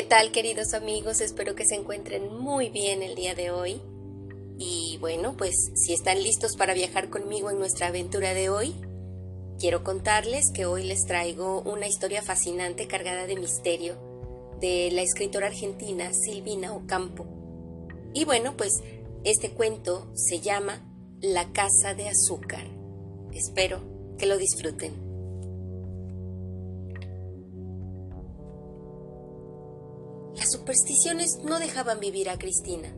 ¿Qué tal queridos amigos? Espero que se encuentren muy bien el día de hoy. Y bueno, pues si están listos para viajar conmigo en nuestra aventura de hoy, quiero contarles que hoy les traigo una historia fascinante cargada de misterio de la escritora argentina Silvina Ocampo. Y bueno, pues este cuento se llama La Casa de Azúcar. Espero que lo disfruten. Supersticiones no dejaban vivir a Cristina.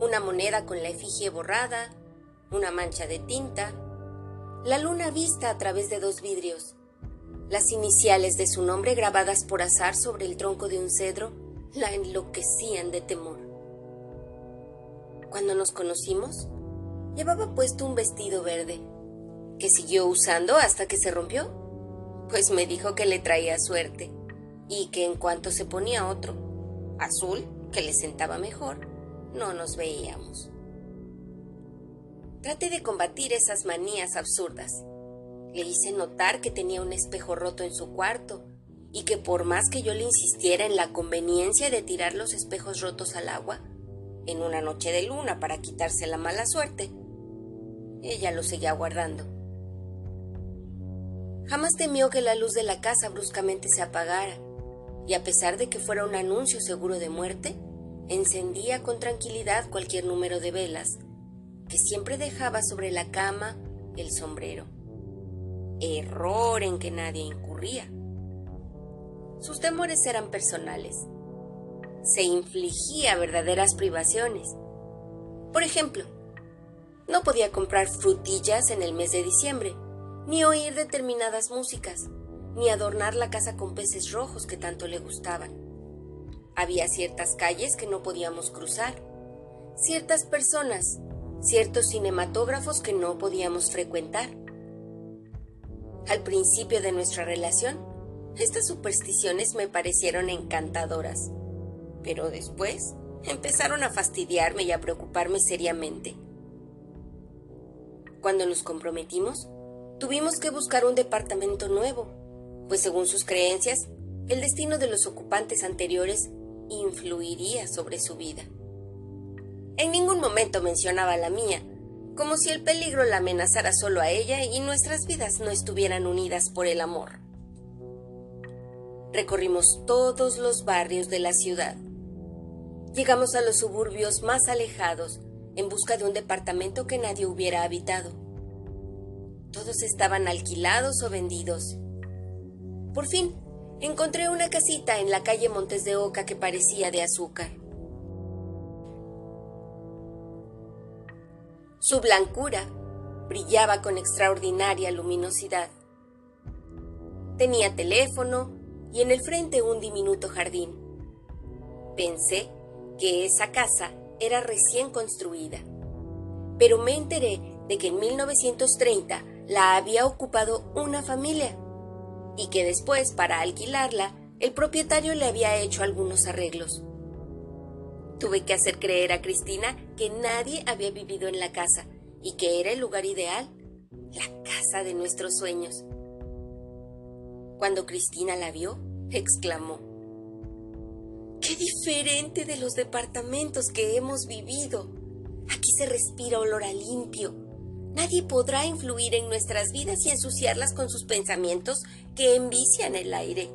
Una moneda con la efigie borrada, una mancha de tinta, la luna vista a través de dos vidrios, las iniciales de su nombre grabadas por azar sobre el tronco de un cedro la enloquecían de temor. Cuando nos conocimos, llevaba puesto un vestido verde, que siguió usando hasta que se rompió, pues me dijo que le traía suerte y que en cuanto se ponía otro, azul, que le sentaba mejor, no nos veíamos. Traté de combatir esas manías absurdas. Le hice notar que tenía un espejo roto en su cuarto y que por más que yo le insistiera en la conveniencia de tirar los espejos rotos al agua, en una noche de luna para quitarse la mala suerte, ella lo seguía guardando. Jamás temió que la luz de la casa bruscamente se apagara y a pesar de que fuera un anuncio seguro de muerte, encendía con tranquilidad cualquier número de velas, que siempre dejaba sobre la cama el sombrero. Error en que nadie incurría. Sus temores eran personales. Se infligía verdaderas privaciones. Por ejemplo, no podía comprar frutillas en el mes de diciembre, ni oír determinadas músicas ni adornar la casa con peces rojos que tanto le gustaban. Había ciertas calles que no podíamos cruzar, ciertas personas, ciertos cinematógrafos que no podíamos frecuentar. Al principio de nuestra relación, estas supersticiones me parecieron encantadoras, pero después empezaron a fastidiarme y a preocuparme seriamente. Cuando nos comprometimos, tuvimos que buscar un departamento nuevo pues según sus creencias, el destino de los ocupantes anteriores influiría sobre su vida. En ningún momento mencionaba la mía, como si el peligro la amenazara solo a ella y nuestras vidas no estuvieran unidas por el amor. Recorrimos todos los barrios de la ciudad. Llegamos a los suburbios más alejados en busca de un departamento que nadie hubiera habitado. Todos estaban alquilados o vendidos por fin, encontré una casita en la calle Montes de Oca que parecía de azúcar. Su blancura brillaba con extraordinaria luminosidad. Tenía teléfono y en el frente un diminuto jardín. Pensé que esa casa era recién construida, pero me enteré de que en 1930 la había ocupado una familia y que después, para alquilarla, el propietario le había hecho algunos arreglos. Tuve que hacer creer a Cristina que nadie había vivido en la casa y que era el lugar ideal, la casa de nuestros sueños. Cuando Cristina la vio, exclamó, ¡Qué diferente de los departamentos que hemos vivido! Aquí se respira olor a limpio, Nadie podrá influir en nuestras vidas y ensuciarlas con sus pensamientos que envician el aire.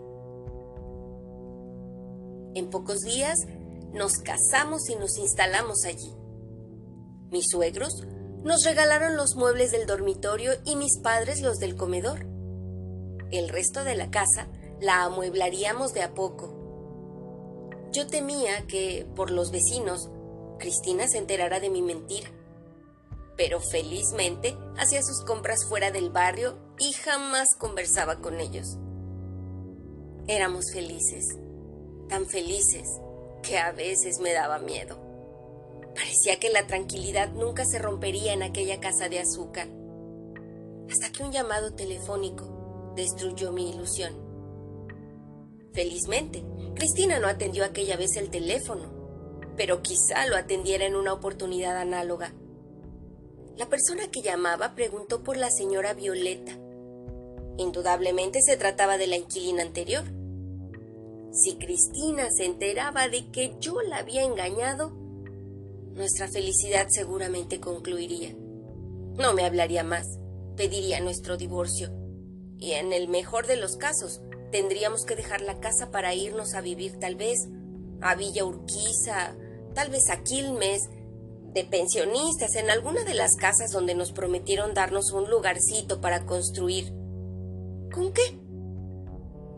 En pocos días nos casamos y nos instalamos allí. Mis suegros nos regalaron los muebles del dormitorio y mis padres los del comedor. El resto de la casa la amueblaríamos de a poco. Yo temía que, por los vecinos, Cristina se enterara de mi mentira pero felizmente hacía sus compras fuera del barrio y jamás conversaba con ellos. Éramos felices, tan felices que a veces me daba miedo. Parecía que la tranquilidad nunca se rompería en aquella casa de azúcar, hasta que un llamado telefónico destruyó mi ilusión. Felizmente, Cristina no atendió aquella vez el teléfono, pero quizá lo atendiera en una oportunidad análoga. La persona que llamaba preguntó por la señora Violeta. Indudablemente se trataba de la inquilina anterior. Si Cristina se enteraba de que yo la había engañado, nuestra felicidad seguramente concluiría. No me hablaría más, pediría nuestro divorcio. Y en el mejor de los casos, tendríamos que dejar la casa para irnos a vivir tal vez a Villa Urquiza, tal vez a Quilmes, de pensionistas en alguna de las casas donde nos prometieron darnos un lugarcito para construir. ¿Con qué?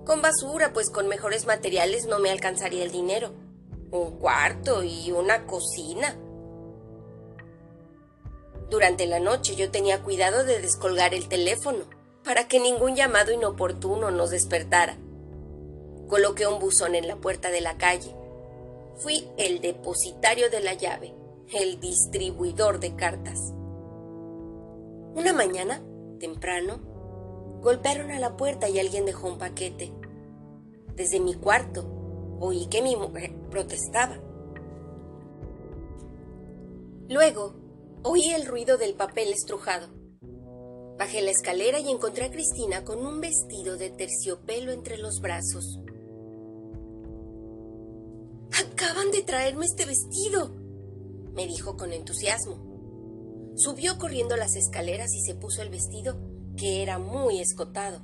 Con basura, pues con mejores materiales no me alcanzaría el dinero. Un cuarto y una cocina. Durante la noche yo tenía cuidado de descolgar el teléfono para que ningún llamado inoportuno nos despertara. Coloqué un buzón en la puerta de la calle. Fui el depositario de la llave el distribuidor de cartas. Una mañana, temprano, golpearon a la puerta y alguien dejó un paquete. Desde mi cuarto oí que mi mujer protestaba. Luego oí el ruido del papel estrujado. Bajé la escalera y encontré a Cristina con un vestido de terciopelo entre los brazos. Acaban de traerme este vestido, me dijo con entusiasmo. Subió corriendo las escaleras y se puso el vestido, que era muy escotado.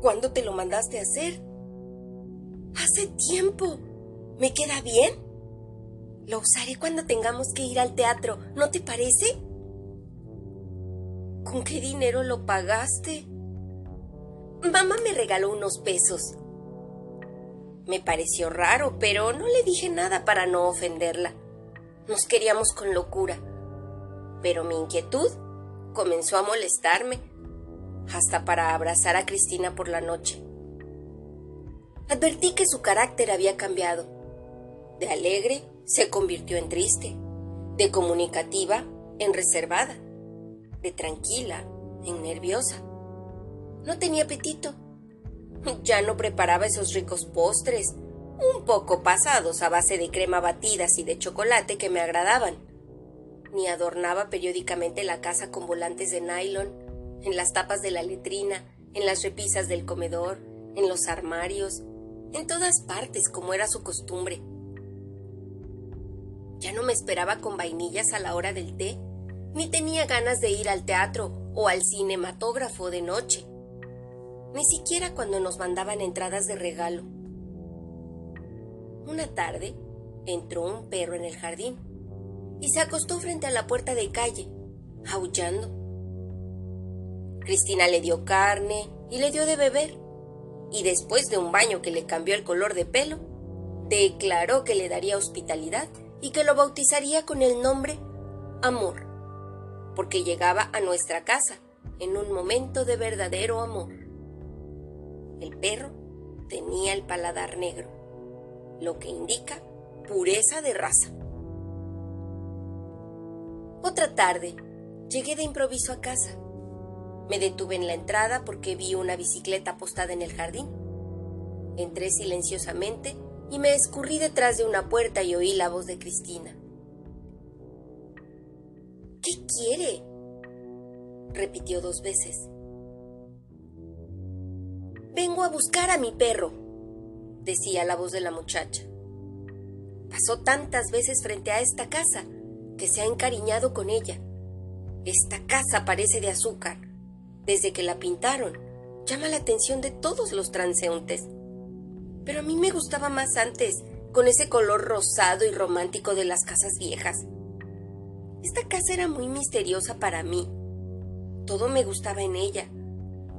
¿Cuándo te lo mandaste a hacer? Hace tiempo. ¿Me queda bien? Lo usaré cuando tengamos que ir al teatro, ¿no te parece? ¿Con qué dinero lo pagaste? Mamá me regaló unos pesos. Me pareció raro, pero no le dije nada para no ofenderla. Nos queríamos con locura. Pero mi inquietud comenzó a molestarme, hasta para abrazar a Cristina por la noche. Advertí que su carácter había cambiado. De alegre se convirtió en triste, de comunicativa en reservada, de tranquila en nerviosa. No tenía apetito ya no preparaba esos ricos postres, un poco pasados a base de crema batidas y de chocolate que me agradaban. Ni adornaba periódicamente la casa con volantes de nylon, en las tapas de la letrina, en las repisas del comedor, en los armarios, en todas partes como era su costumbre. Ya no me esperaba con vainillas a la hora del té, ni tenía ganas de ir al teatro o al cinematógrafo de noche ni siquiera cuando nos mandaban entradas de regalo. Una tarde entró un perro en el jardín y se acostó frente a la puerta de calle, aullando. Cristina le dio carne y le dio de beber, y después de un baño que le cambió el color de pelo, declaró que le daría hospitalidad y que lo bautizaría con el nombre Amor, porque llegaba a nuestra casa en un momento de verdadero amor. El perro tenía el paladar negro, lo que indica pureza de raza. Otra tarde, llegué de improviso a casa. Me detuve en la entrada porque vi una bicicleta apostada en el jardín. Entré silenciosamente y me escurrí detrás de una puerta y oí la voz de Cristina. ¿Qué quiere? repitió dos veces. Vengo a buscar a mi perro, decía la voz de la muchacha. Pasó tantas veces frente a esta casa que se ha encariñado con ella. Esta casa parece de azúcar. Desde que la pintaron, llama la atención de todos los transeúntes. Pero a mí me gustaba más antes, con ese color rosado y romántico de las casas viejas. Esta casa era muy misteriosa para mí. Todo me gustaba en ella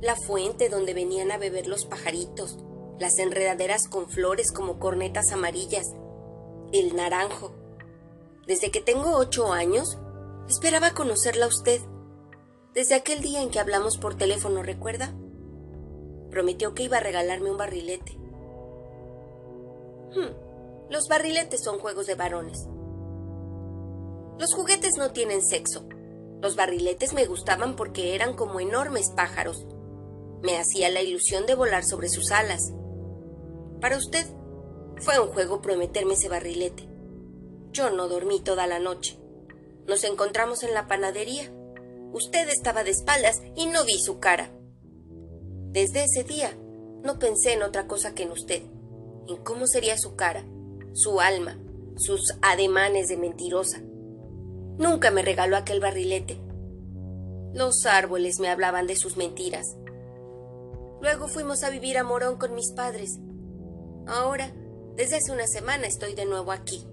la fuente donde venían a beber los pajaritos, las enredaderas con flores como cornetas amarillas, el naranjo. Desde que tengo ocho años, esperaba conocerla a usted. Desde aquel día en que hablamos por teléfono, ¿recuerda? Prometió que iba a regalarme un barrilete. Hmm, los barriletes son juegos de varones. Los juguetes no tienen sexo. Los barriletes me gustaban porque eran como enormes pájaros me hacía la ilusión de volar sobre sus alas. Para usted, fue un juego prometerme ese barrilete. Yo no dormí toda la noche. Nos encontramos en la panadería. Usted estaba de espaldas y no vi su cara. Desde ese día, no pensé en otra cosa que en usted, en cómo sería su cara, su alma, sus ademanes de mentirosa. Nunca me regaló aquel barrilete. Los árboles me hablaban de sus mentiras. Luego fuimos a vivir a Morón con mis padres. Ahora, desde hace una semana estoy de nuevo aquí.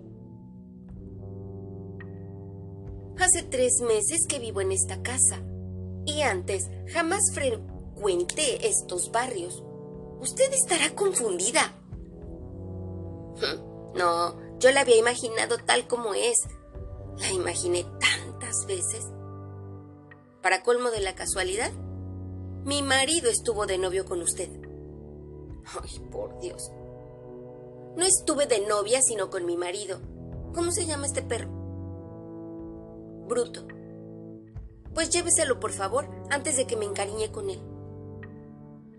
Hace tres meses que vivo en esta casa. Y antes jamás frecuenté estos barrios. Usted estará confundida. No, yo la había imaginado tal como es. La imaginé tantas veces. Para colmo de la casualidad, mi marido estuvo de novio con usted. Ay, por Dios. No estuve de novia, sino con mi marido. ¿Cómo se llama este perro? Bruto. Pues lléveselo, por favor, antes de que me encariñe con él.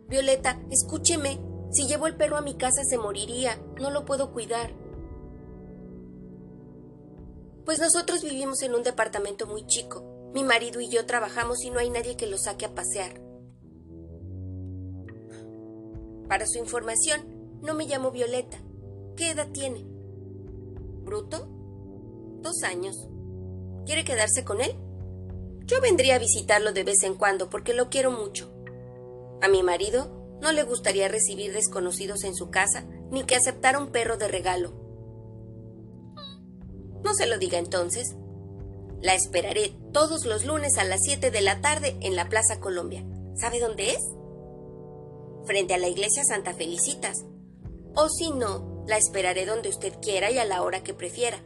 Violeta, escúcheme. Si llevo el perro a mi casa se moriría. No lo puedo cuidar. Pues nosotros vivimos en un departamento muy chico. Mi marido y yo trabajamos y no hay nadie que lo saque a pasear. Para su información, no me llamo Violeta. ¿Qué edad tiene? ¿Bruto? Dos años. ¿Quiere quedarse con él? Yo vendría a visitarlo de vez en cuando porque lo quiero mucho. A mi marido no le gustaría recibir desconocidos en su casa ni que aceptara un perro de regalo. No se lo diga entonces. La esperaré todos los lunes a las 7 de la tarde en la Plaza Colombia. ¿Sabe dónde es? Frente a la iglesia Santa Felicitas. O si no, la esperaré donde usted quiera y a la hora que prefiera.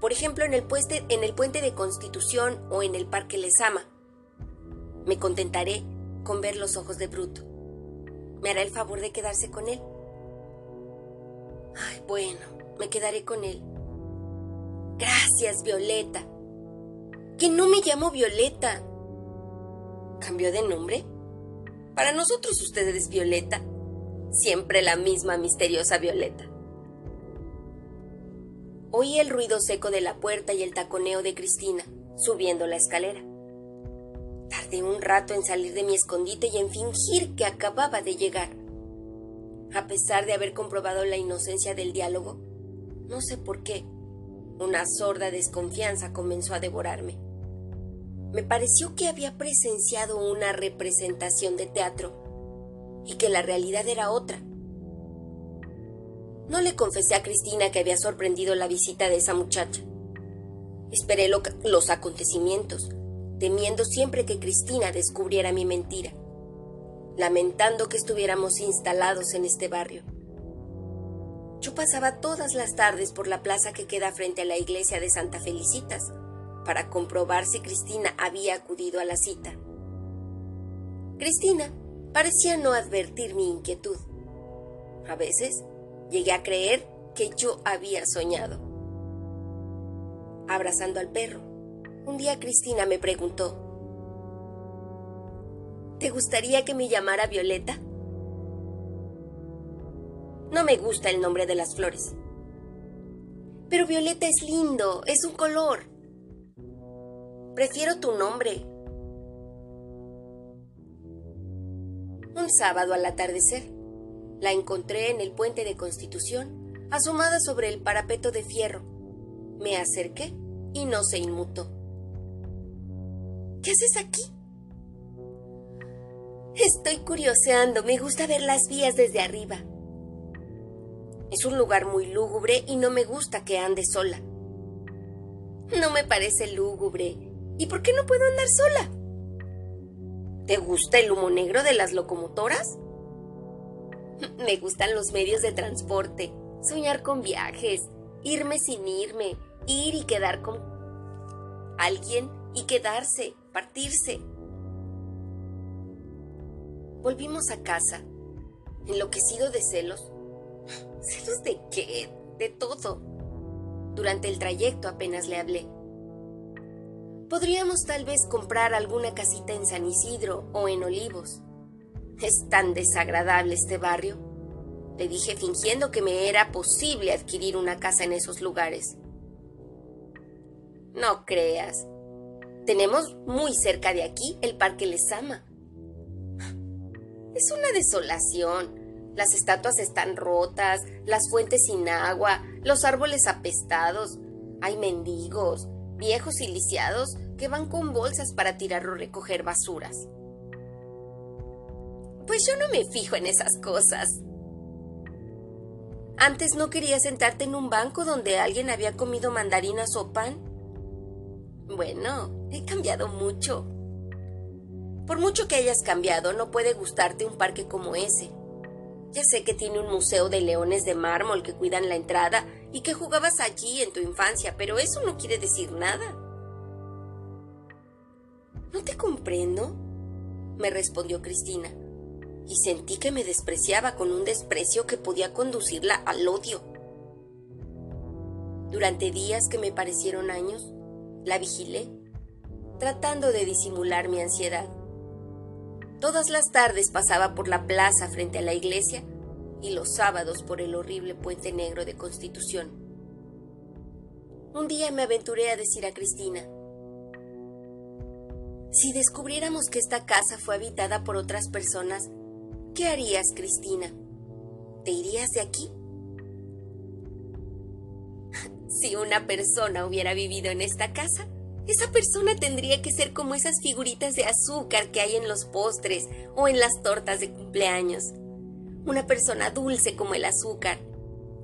Por ejemplo, en el, puente, en el puente de Constitución o en el Parque Lesama. Me contentaré con ver los ojos de Bruto. ¿Me hará el favor de quedarse con él? Ay, bueno, me quedaré con él. Gracias, Violeta. Que no me llamo Violeta. ¿Cambió de nombre? Para nosotros usted es Violeta. Siempre la misma misteriosa Violeta. Oí el ruido seco de la puerta y el taconeo de Cristina, subiendo la escalera. Tardé un rato en salir de mi escondite y en fingir que acababa de llegar. A pesar de haber comprobado la inocencia del diálogo, no sé por qué, una sorda desconfianza comenzó a devorarme. Me pareció que había presenciado una representación de teatro y que la realidad era otra. No le confesé a Cristina que había sorprendido la visita de esa muchacha. Esperé los acontecimientos, temiendo siempre que Cristina descubriera mi mentira, lamentando que estuviéramos instalados en este barrio. Yo pasaba todas las tardes por la plaza que queda frente a la iglesia de Santa Felicitas para comprobar si Cristina había acudido a la cita. Cristina parecía no advertir mi inquietud. A veces llegué a creer que yo había soñado. Abrazando al perro, un día Cristina me preguntó, ¿Te gustaría que me llamara Violeta? No me gusta el nombre de las flores. Pero violeta es lindo, es un color. Prefiero tu nombre. Un sábado al atardecer, la encontré en el puente de Constitución, asomada sobre el parapeto de fierro. Me acerqué y no se inmutó. ¿Qué haces aquí? Estoy curioseando, me gusta ver las vías desde arriba. Es un lugar muy lúgubre y no me gusta que ande sola. No me parece lúgubre. ¿Y por qué no puedo andar sola? ¿Te gusta el humo negro de las locomotoras? Me gustan los medios de transporte, soñar con viajes, irme sin irme, ir y quedar con alguien y quedarse, partirse. Volvimos a casa, enloquecido de celos ¿Celos de qué? De todo. Durante el trayecto apenas le hablé. Podríamos tal vez comprar alguna casita en San Isidro o en Olivos. Es tan desagradable este barrio. Le dije fingiendo que me era posible adquirir una casa en esos lugares. No creas. Tenemos muy cerca de aquí el Parque Lesama. Es una desolación. Las estatuas están rotas, las fuentes sin agua, los árboles apestados. Hay mendigos, viejos y lisiados que van con bolsas para tirar o recoger basuras. Pues yo no me fijo en esas cosas. Antes no querías sentarte en un banco donde alguien había comido mandarinas o pan. Bueno, he cambiado mucho. Por mucho que hayas cambiado, no puede gustarte un parque como ese. Ya sé que tiene un museo de leones de mármol que cuidan la entrada y que jugabas allí en tu infancia, pero eso no quiere decir nada. No te comprendo, me respondió Cristina, y sentí que me despreciaba con un desprecio que podía conducirla al odio. Durante días que me parecieron años, la vigilé, tratando de disimular mi ansiedad. Todas las tardes pasaba por la plaza frente a la iglesia y los sábados por el horrible puente negro de Constitución. Un día me aventuré a decir a Cristina, si descubriéramos que esta casa fue habitada por otras personas, ¿qué harías, Cristina? ¿Te irías de aquí? si una persona hubiera vivido en esta casa, esa persona tendría que ser como esas figuritas de azúcar que hay en los postres o en las tortas de cumpleaños. Una persona dulce como el azúcar.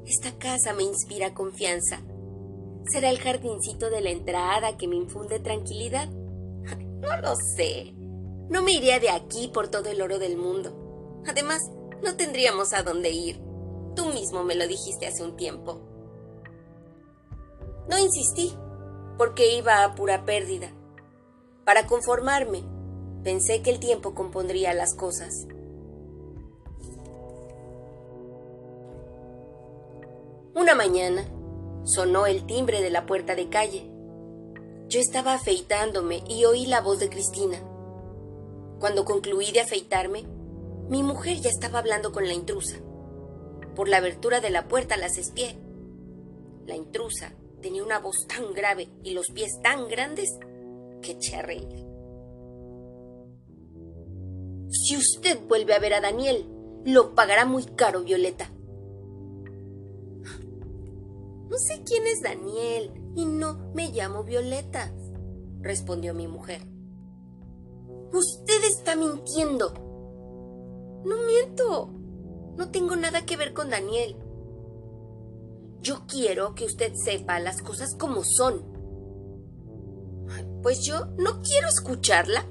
Esta casa me inspira confianza. ¿Será el jardincito de la entrada que me infunde tranquilidad? No lo sé. No me iría de aquí por todo el oro del mundo. Además, no tendríamos a dónde ir. Tú mismo me lo dijiste hace un tiempo. No insistí porque iba a pura pérdida. Para conformarme, pensé que el tiempo compondría las cosas. Una mañana sonó el timbre de la puerta de calle. Yo estaba afeitándome y oí la voz de Cristina. Cuando concluí de afeitarme, mi mujer ya estaba hablando con la intrusa. Por la abertura de la puerta las espié. La intrusa tenía una voz tan grave y los pies tan grandes que eché a reír. Si usted vuelve a ver a Daniel, lo pagará muy caro, Violeta. No sé quién es Daniel y no me llamo Violeta, respondió mi mujer. Usted está mintiendo. No miento. No tengo nada que ver con Daniel. Yo quiero que usted sepa las cosas como son. Pues yo no quiero escucharla.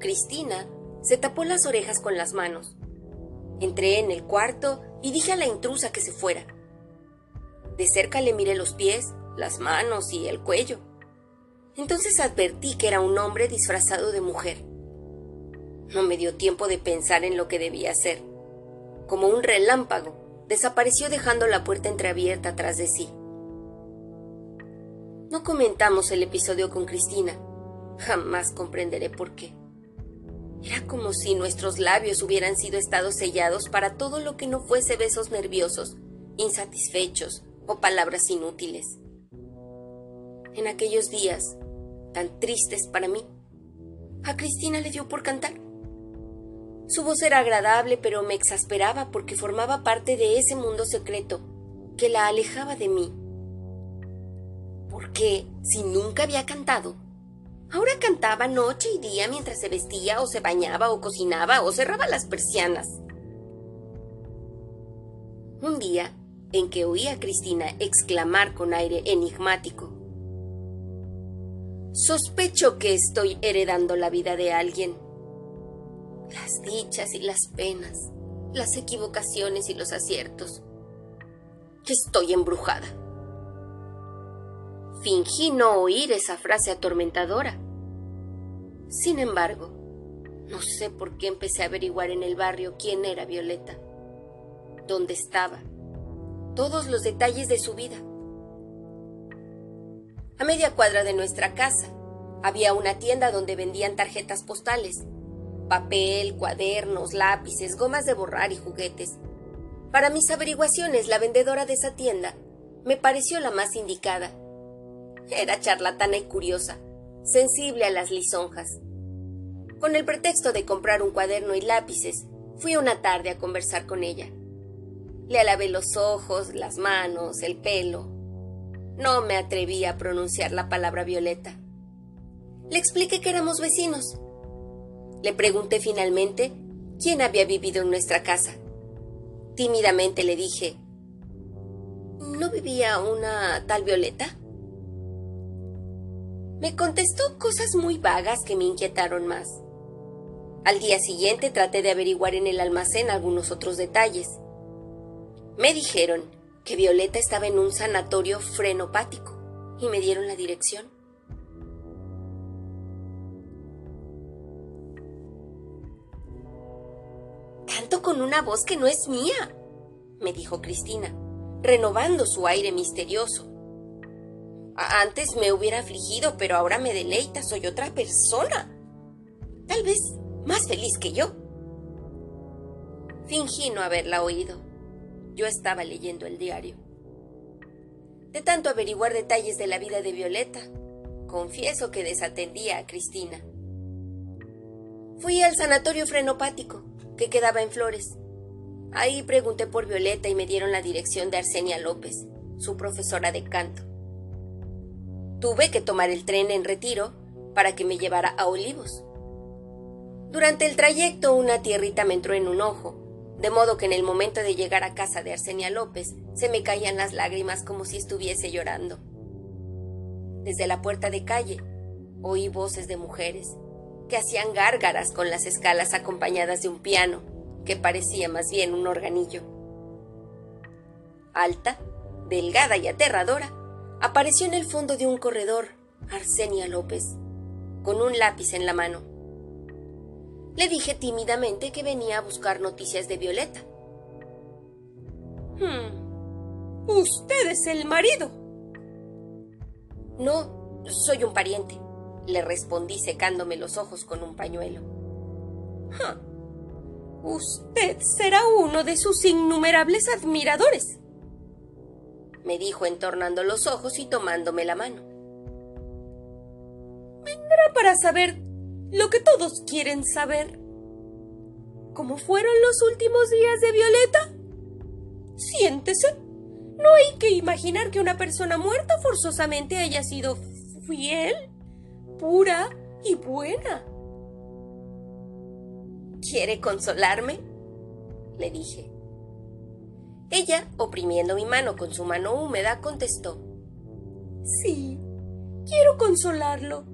Cristina se tapó las orejas con las manos. Entré en el cuarto y dije a la intrusa que se fuera. De cerca le miré los pies, las manos y el cuello. Entonces advertí que era un hombre disfrazado de mujer. No me dio tiempo de pensar en lo que debía hacer. Como un relámpago, desapareció dejando la puerta entreabierta tras de sí. No comentamos el episodio con Cristina. Jamás comprenderé por qué. Era como si nuestros labios hubieran sido estados sellados para todo lo que no fuese besos nerviosos, insatisfechos o palabras inútiles. En aquellos días, tan tristes para mí, a Cristina le dio por cantar. Su voz era agradable, pero me exasperaba porque formaba parte de ese mundo secreto que la alejaba de mí. Porque, si nunca había cantado, ahora cantaba noche y día mientras se vestía o se bañaba o cocinaba o cerraba las persianas. Un día en que oí a Cristina exclamar con aire enigmático, Sospecho que estoy heredando la vida de alguien las dichas y las penas, las equivocaciones y los aciertos. Estoy embrujada. Fingí no oír esa frase atormentadora. Sin embargo, no sé por qué empecé a averiguar en el barrio quién era Violeta, dónde estaba, todos los detalles de su vida. A media cuadra de nuestra casa había una tienda donde vendían tarjetas postales papel, cuadernos, lápices, gomas de borrar y juguetes. Para mis averiguaciones, la vendedora de esa tienda me pareció la más indicada. Era charlatana y curiosa, sensible a las lisonjas. Con el pretexto de comprar un cuaderno y lápices, fui una tarde a conversar con ella. Le alavé los ojos, las manos, el pelo. No me atreví a pronunciar la palabra Violeta. Le expliqué que éramos vecinos. Le pregunté finalmente quién había vivido en nuestra casa. Tímidamente le dije, ¿no vivía una tal Violeta? Me contestó cosas muy vagas que me inquietaron más. Al día siguiente traté de averiguar en el almacén algunos otros detalles. Me dijeron que Violeta estaba en un sanatorio frenopático y me dieron la dirección. Canto con una voz que no es mía, me dijo Cristina, renovando su aire misterioso. Antes me hubiera afligido, pero ahora me deleita, soy otra persona. Tal vez más feliz que yo. Fingí no haberla oído. Yo estaba leyendo el diario. De tanto averiguar detalles de la vida de Violeta, confieso que desatendía a Cristina. Fui al sanatorio frenopático, que quedaba en Flores. Ahí pregunté por Violeta y me dieron la dirección de Arsenia López, su profesora de canto. Tuve que tomar el tren en retiro para que me llevara a Olivos. Durante el trayecto una tierrita me entró en un ojo, de modo que en el momento de llegar a casa de Arsenia López se me caían las lágrimas como si estuviese llorando. Desde la puerta de calle oí voces de mujeres que hacían gárgaras con las escalas acompañadas de un piano que parecía más bien un organillo. Alta, delgada y aterradora, apareció en el fondo de un corredor Arsenia López, con un lápiz en la mano. Le dije tímidamente que venía a buscar noticias de Violeta. Hmm. Usted es el marido. No, soy un pariente, le respondí secándome los ojos con un pañuelo. Usted será uno de sus innumerables admiradores me dijo entornando los ojos y tomándome la mano. Vendrá para saber lo que todos quieren saber. ¿Cómo fueron los últimos días de Violeta? Siéntese. No hay que imaginar que una persona muerta forzosamente haya sido fiel, pura y buena. ¿Quiere consolarme? le dije. Ella, oprimiendo mi mano con su mano húmeda, contestó Sí, quiero consolarlo.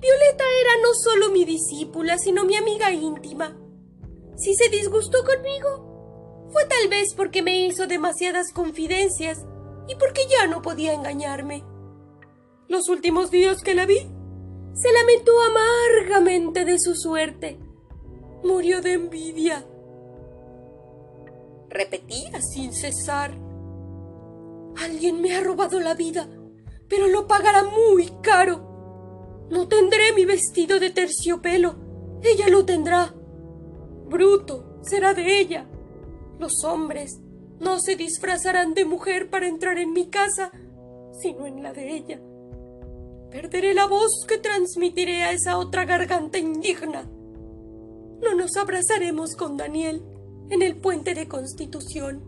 Violeta era no solo mi discípula, sino mi amiga íntima. Si se disgustó conmigo, fue tal vez porque me hizo demasiadas confidencias y porque ya no podía engañarme. Los últimos días que la vi, se lamentó amargamente de su suerte. Murió de envidia repetía sin cesar. Alguien me ha robado la vida, pero lo pagará muy caro. No tendré mi vestido de terciopelo, ella lo tendrá. Bruto será de ella. Los hombres no se disfrazarán de mujer para entrar en mi casa, sino en la de ella. Perderé la voz que transmitiré a esa otra garganta indigna. No nos abrazaremos con Daniel en el puente de Constitución,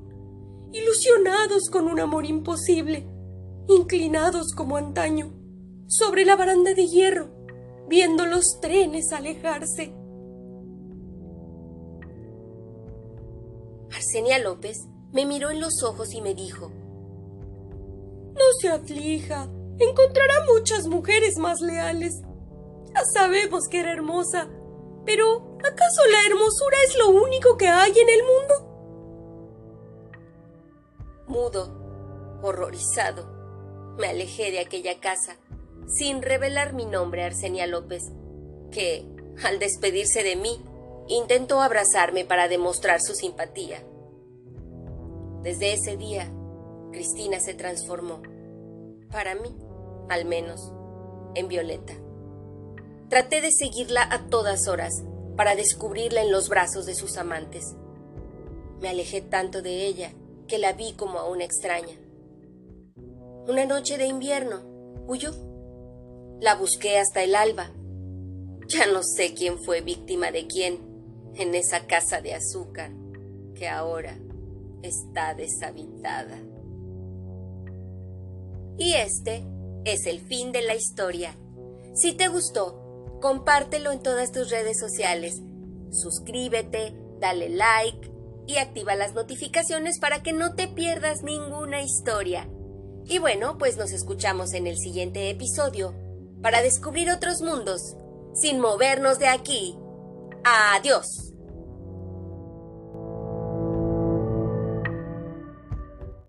ilusionados con un amor imposible, inclinados como antaño, sobre la baranda de hierro, viendo los trenes alejarse. Arsenia López me miró en los ojos y me dijo No se aflija, encontrará muchas mujeres más leales. Ya sabemos que era hermosa, pero, ¿acaso la hermosura es lo único que hay en el mundo? Mudo, horrorizado, me alejé de aquella casa, sin revelar mi nombre a Arsenia López, que, al despedirse de mí, intentó abrazarme para demostrar su simpatía. Desde ese día, Cristina se transformó, para mí, al menos, en Violeta. Traté de seguirla a todas horas para descubrirla en los brazos de sus amantes. Me alejé tanto de ella que la vi como a una extraña. Una noche de invierno huyó. La busqué hasta el alba. Ya no sé quién fue víctima de quién en esa casa de azúcar que ahora está deshabitada. Y este es el fin de la historia. Si te gustó, compártelo en todas tus redes sociales. Suscríbete, dale like y activa las notificaciones para que no te pierdas ninguna historia. Y bueno, pues nos escuchamos en el siguiente episodio para descubrir otros mundos sin movernos de aquí. Adiós.